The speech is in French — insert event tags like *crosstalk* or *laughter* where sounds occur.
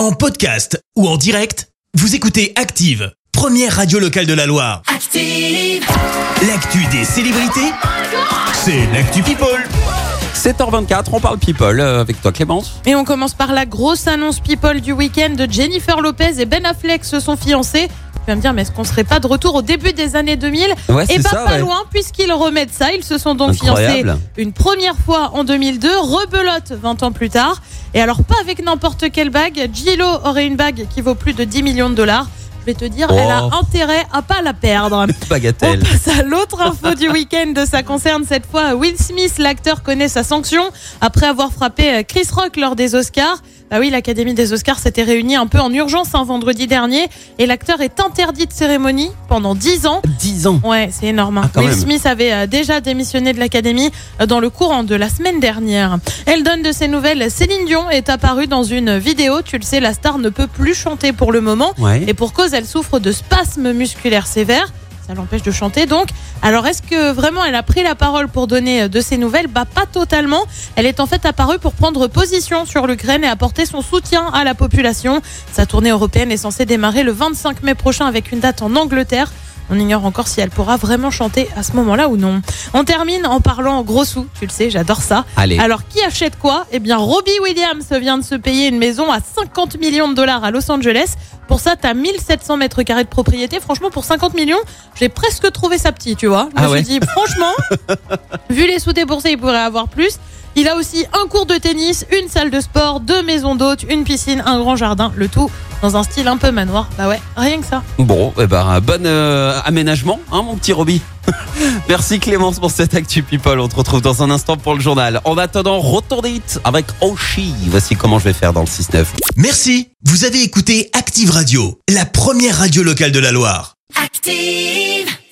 En podcast ou en direct, vous écoutez Active, première radio locale de la Loire. Active. L'actu des célébrités, c'est l'actu People. 7h24, on parle people euh, avec toi Clémence. Et on commence par la grosse annonce people du week-end de Jennifer Lopez et Ben Affleck se sont fiancés. Tu vas me dire, mais est-ce qu'on serait pas de retour au début des années 2000 Ouais, Et c'est bah ça, pas ouais. loin, puisqu'ils remettent ça. Ils se sont donc Incroyable. fiancés une première fois en 2002, rebelote 20 ans plus tard. Et alors pas avec n'importe quelle bague. Gillo aurait une bague qui vaut plus de 10 millions de dollars. Je vais te dire, Oh. elle a intérêt à pas la perdre. *laughs* On Bagatelle. passe à l'autre info du week-end. Ça concerne cette fois Will Smith. L'acteur connaît sa sanction après avoir frappé euh, Chris Rock lors des Oscars. Bah oui, l'Académie des Oscars s'était réunie un peu en urgence un vendredi dernier et l'acteur est interdit de cérémonie pendant 10 ans. 10 ans. Ouais, c'est énorme. hein. Ah, Will même. Smith avait euh, déjà démissionné de l'Académie euh, dans le courant de la semaine dernière. Elle donne de ses nouvelles. Céline Dion est apparue dans une vidéo. Tu le sais, la star ne peut plus chanter pour le moment. Ouais. Et pour cause, elle souffre de spasmes musculaires sévères. Ça l'empêche de chanter donc. Alors est-ce que vraiment elle a pris la parole pour donner euh, de ses nouvelles? Bah pas totalement. Elle est en fait apparue pour prendre position sur l'Ukraine et apporter son soutien à la population. Sa tournée européenne est censée démarrer le 25 mai prochain avec une date en Angleterre. On ignore encore si elle pourra vraiment chanter à ce moment-là ou non. On termine en parlant gros sous, tu le sais, j'adore ça. Allez. Alors qui achète quoi? Eh bien Robbie Williams vient de se payer une maison à 50 millions de dollars à Los Angeles. Pour ça, t'as 1700 mètres carrés de propriété. Franchement, pour 50 millions, j'ai presque trouvé ça petit, tu vois. Je me Ah ouais suis dit, franchement, *laughs* vu les sous déboursés, il pourrait avoir plus. Il a aussi un cours de tennis, une salle de sport, deux maisons d'hôtes, une piscine, un grand jardin, le tout dans un style un peu manoir. Bah ouais, rien que ça. Bon, eh ben, bon euh, aménagement, hein, mon petit Roby. *laughs* Merci Clémence pour cette Actu People. On te retrouve dans un instant pour le journal. En attendant, retournez vite avec Oshi. Voici comment je vais faire dans le 6-9. Merci, vous avez écouté Active Radio, la première radio locale de la Loire. Active.